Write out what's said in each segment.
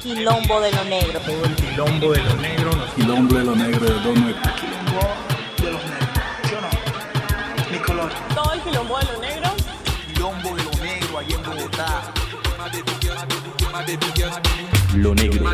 quilombo de lo negro. Todo el quilombo de lo negro Quilombo de lo negro de Don Nuevo. Quilombo de los negros. ¿Sí o no? Mi color. Todo el quilombo de lo negro. Quilombo de lo negro allá en Bogotá. Lo negro.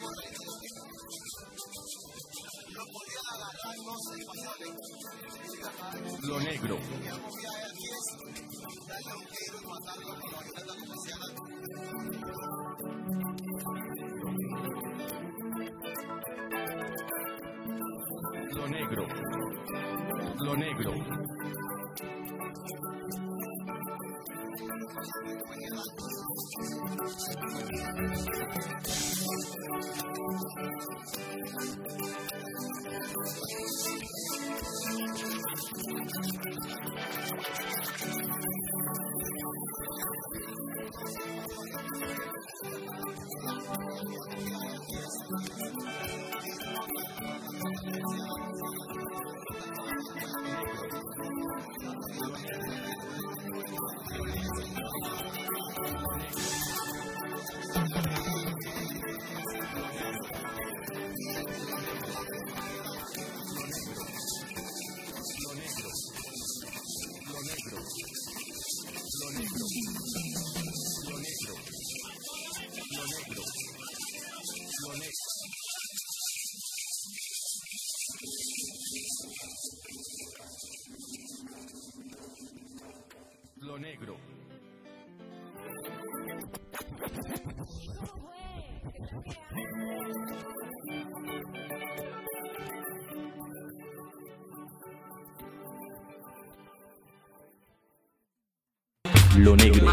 Pueblito no podían agarrar los españoles. Lo negro. Lo negro. Thank you. Lo negro.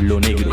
Lo negro.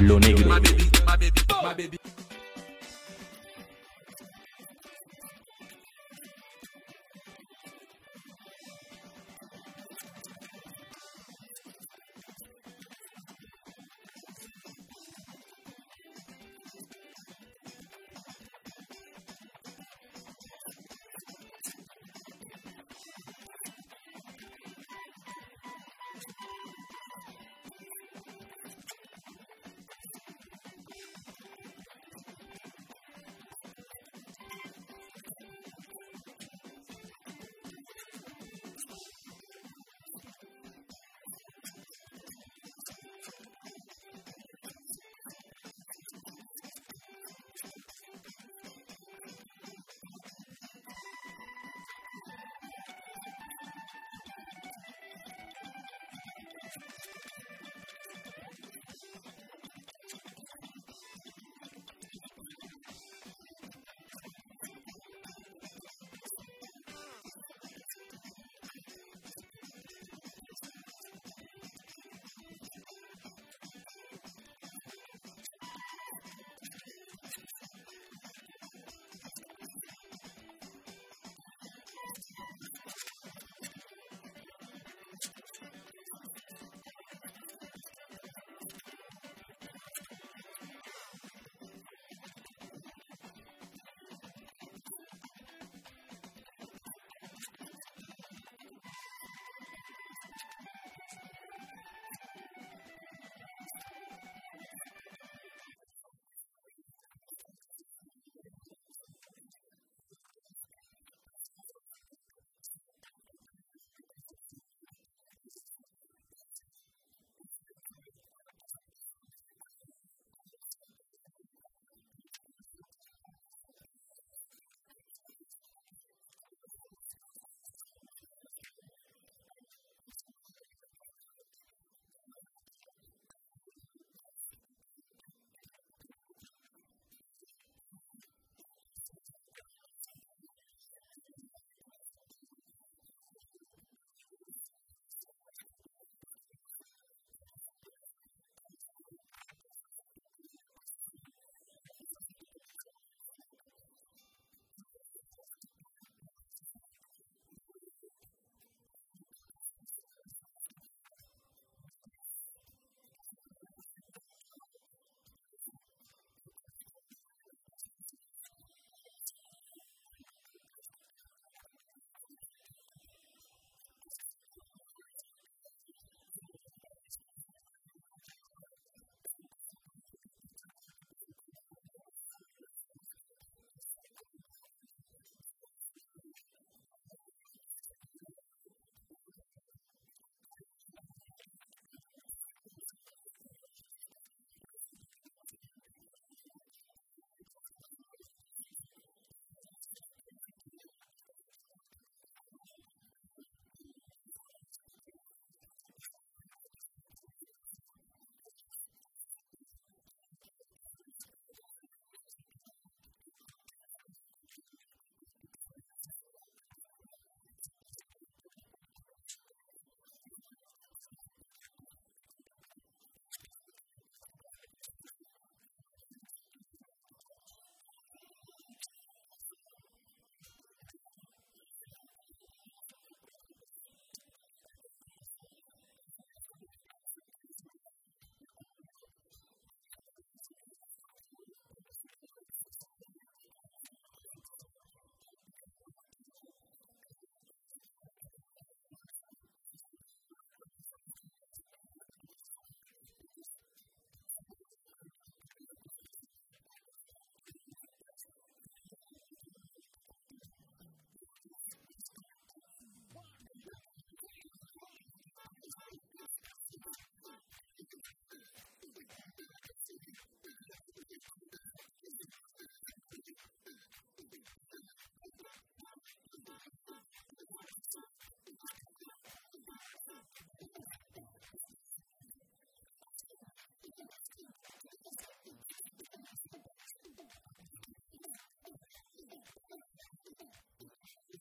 Lo negro.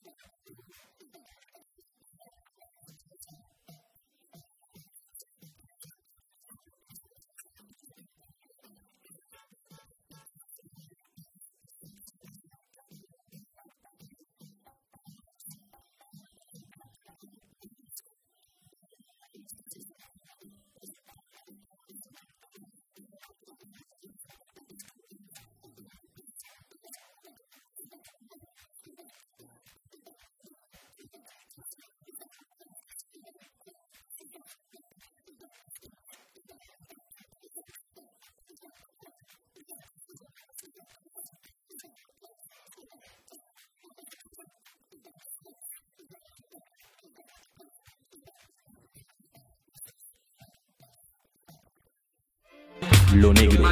people Lo negro.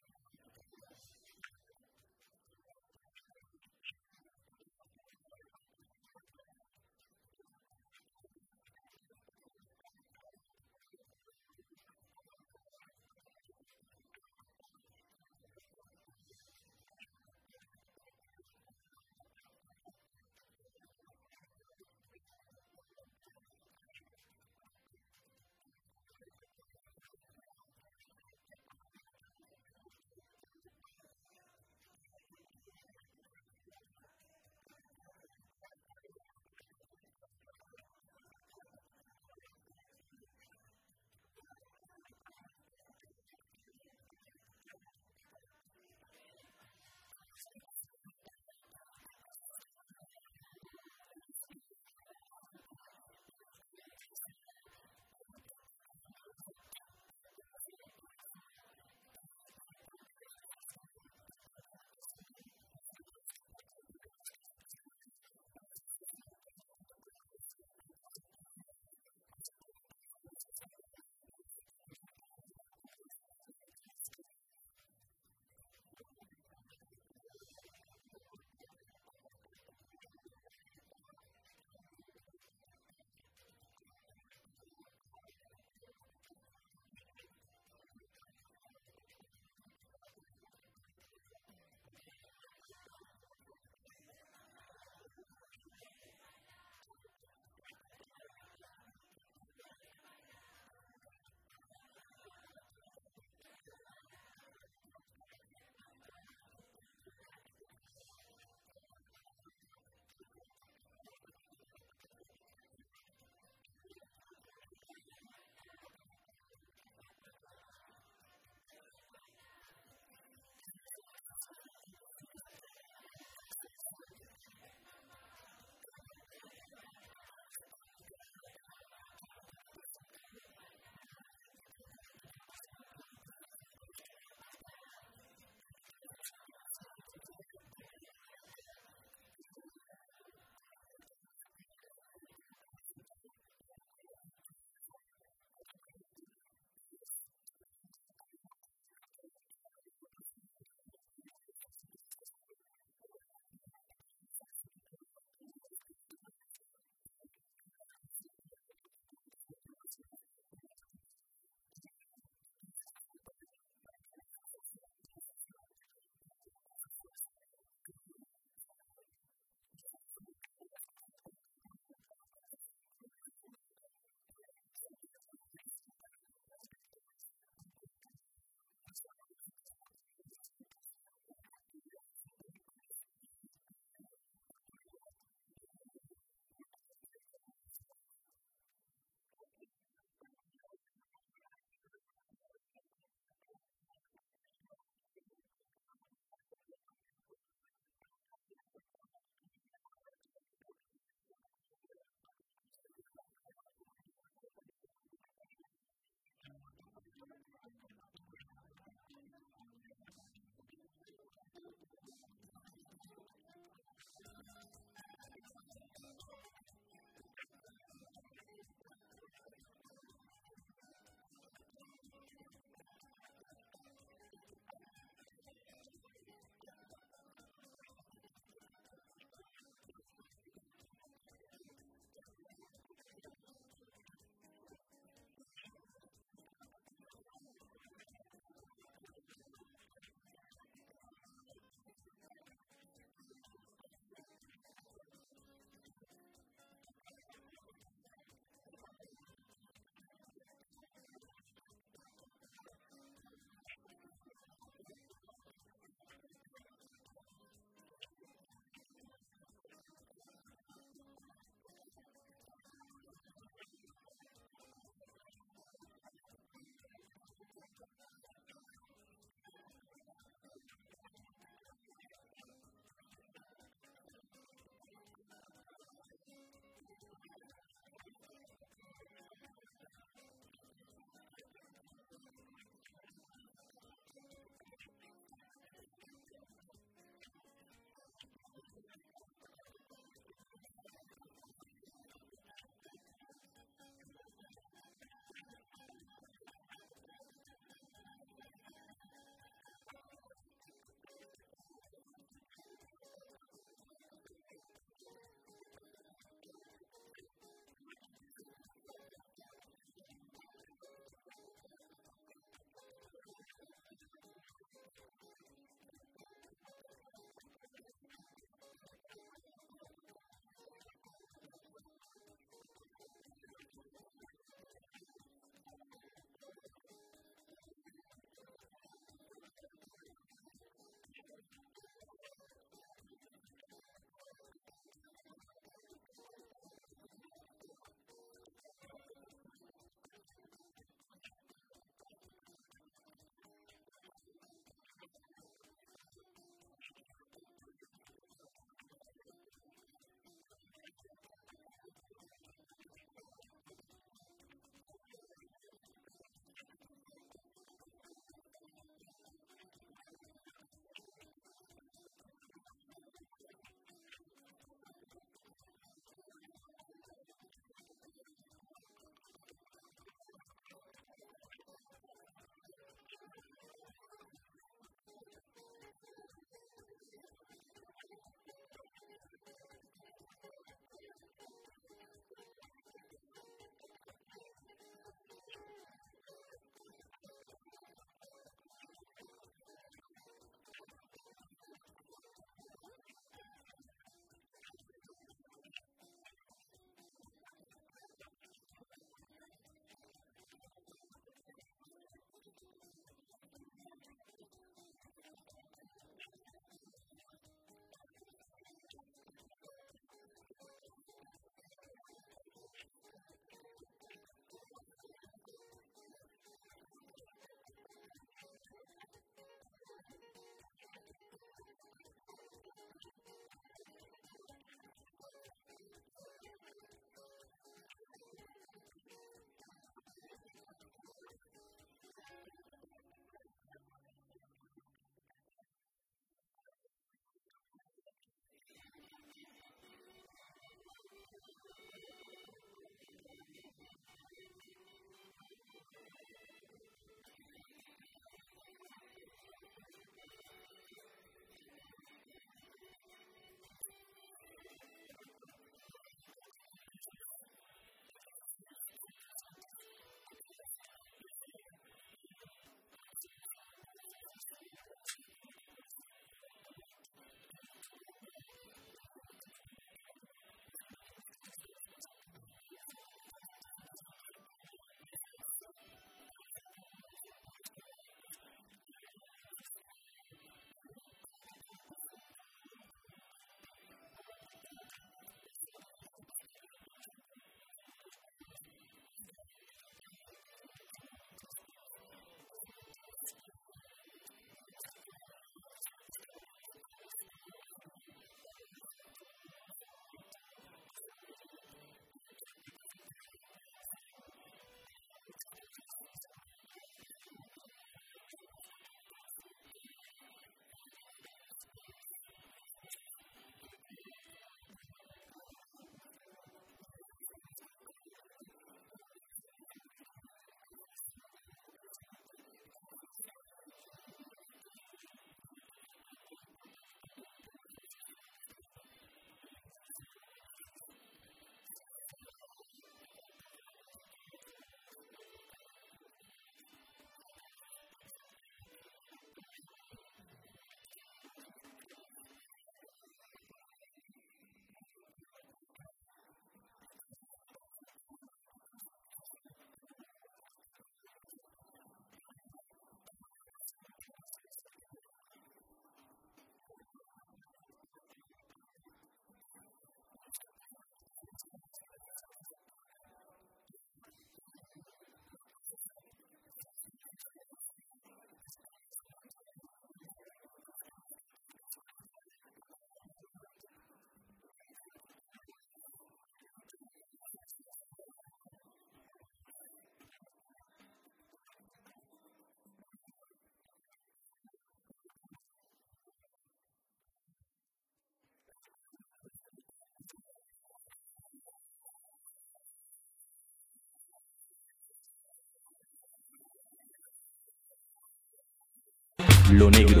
Lo negro.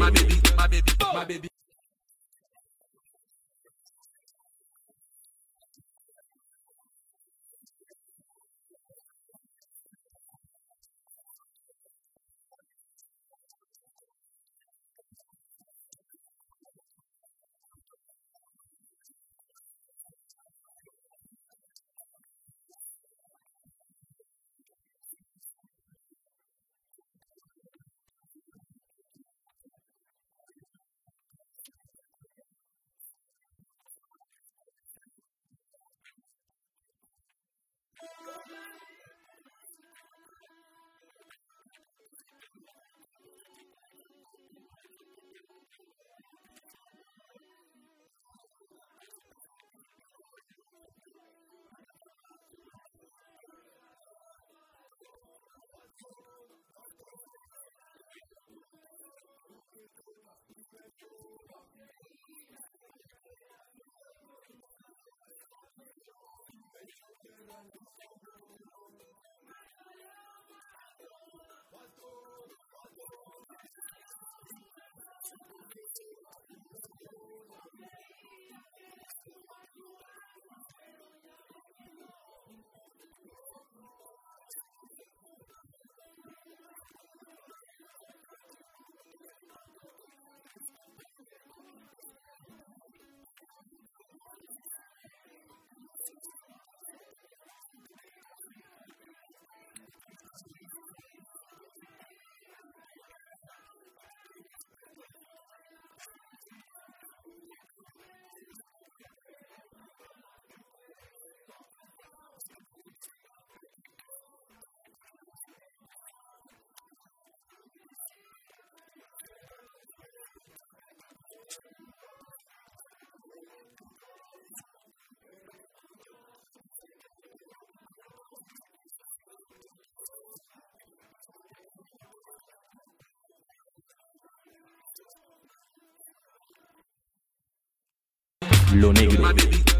Lo negro.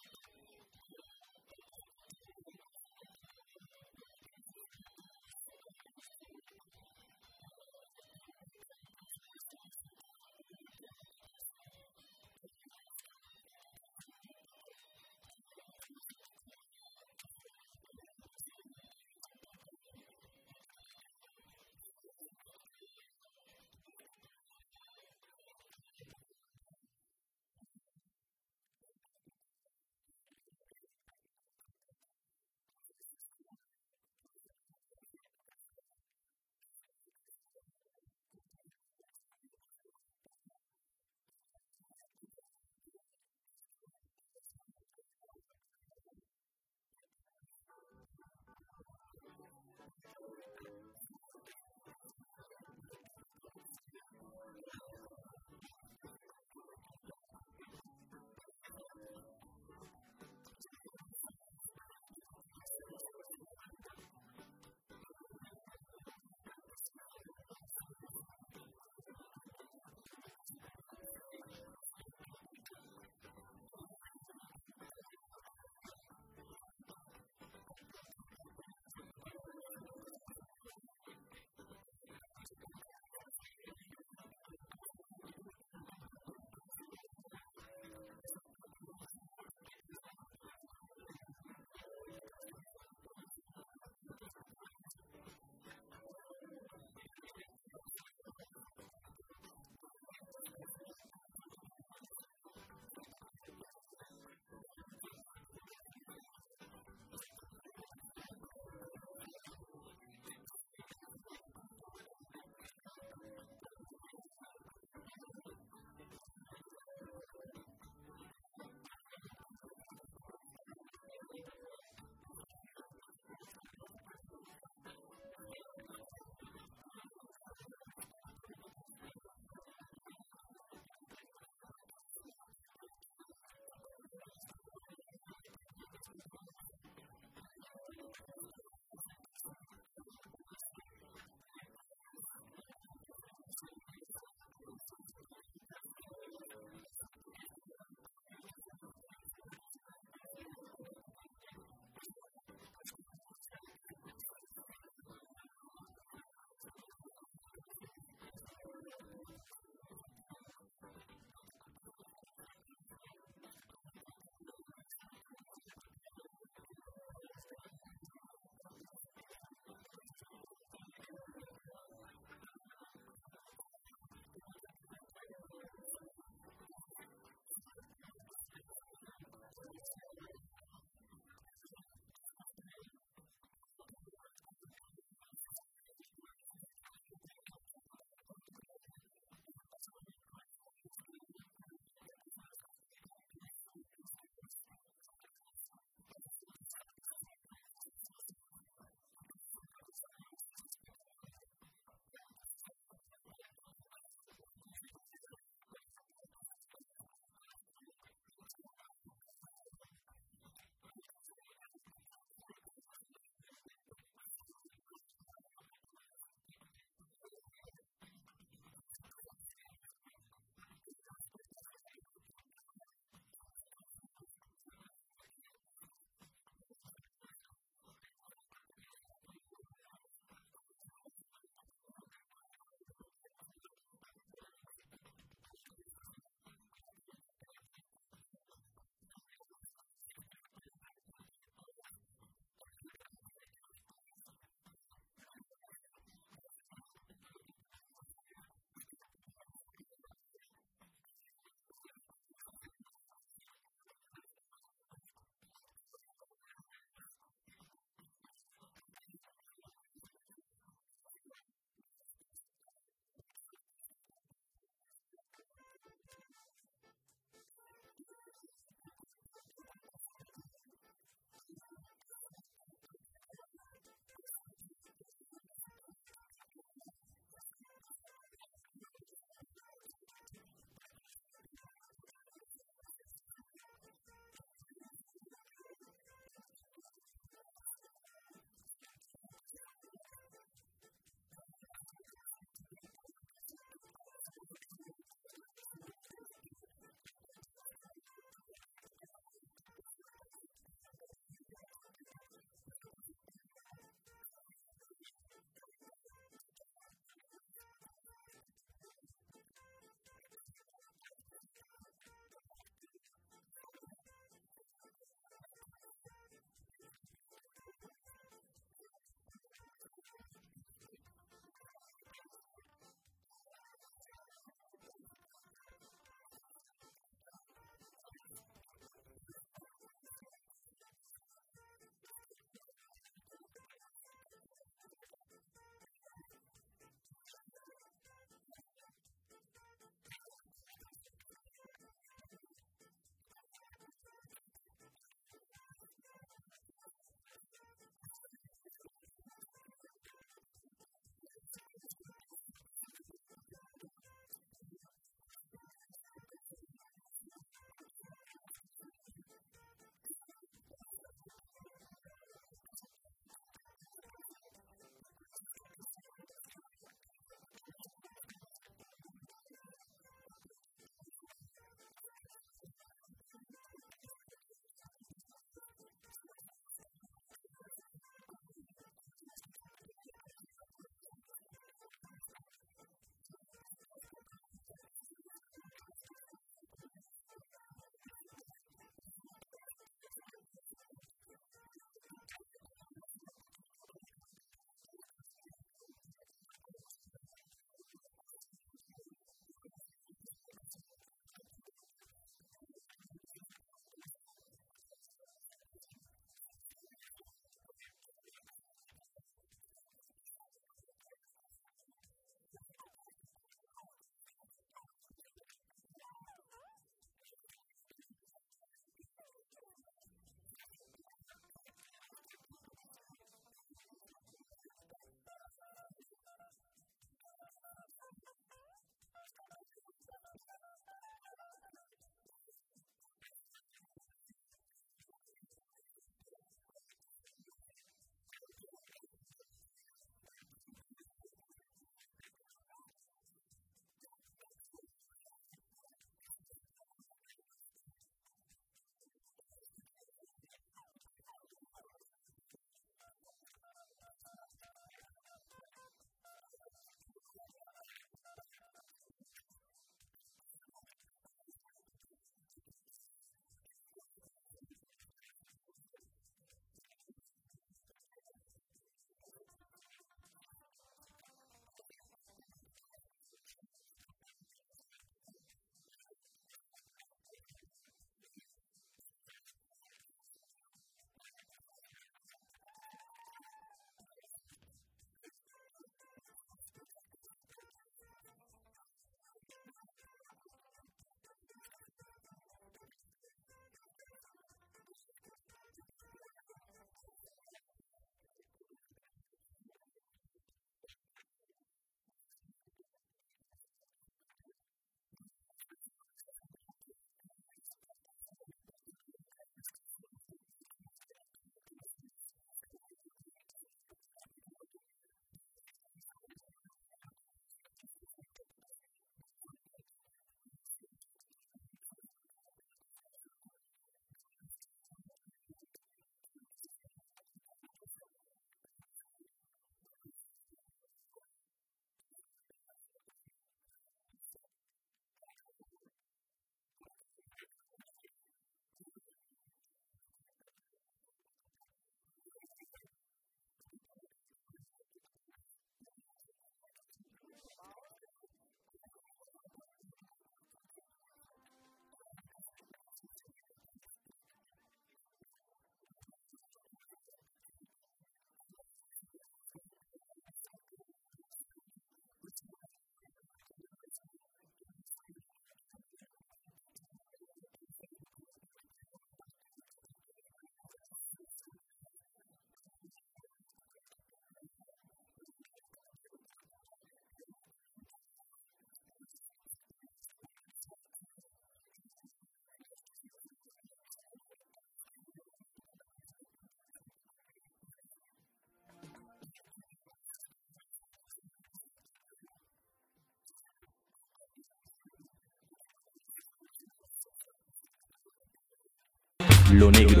Lo negro.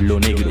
Lo negro.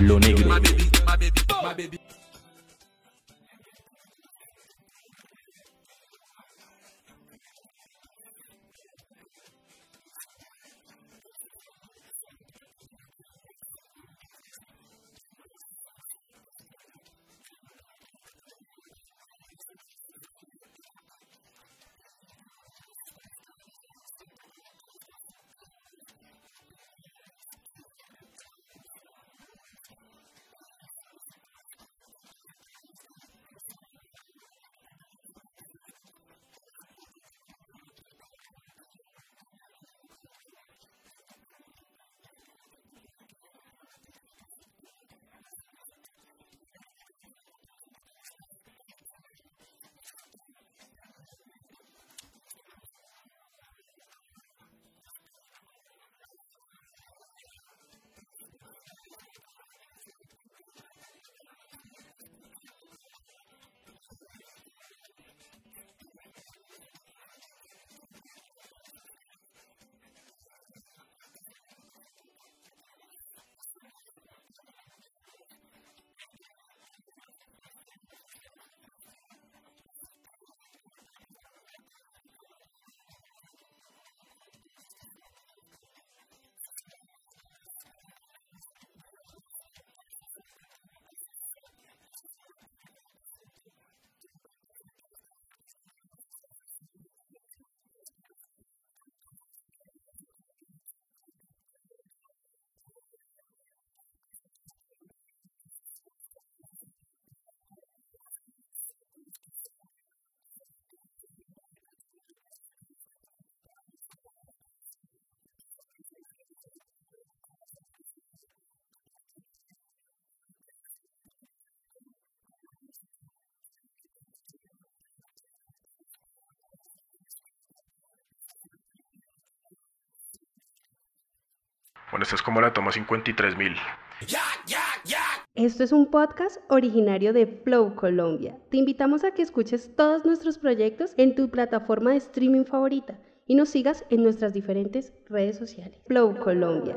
Lo negro. My baby, my baby, my baby. Bueno, esta es como la toma 53.000. Esto es un podcast originario de Flow Colombia. Te invitamos a que escuches todos nuestros proyectos en tu plataforma de streaming favorita y nos sigas en nuestras diferentes redes sociales. Flow Colombia.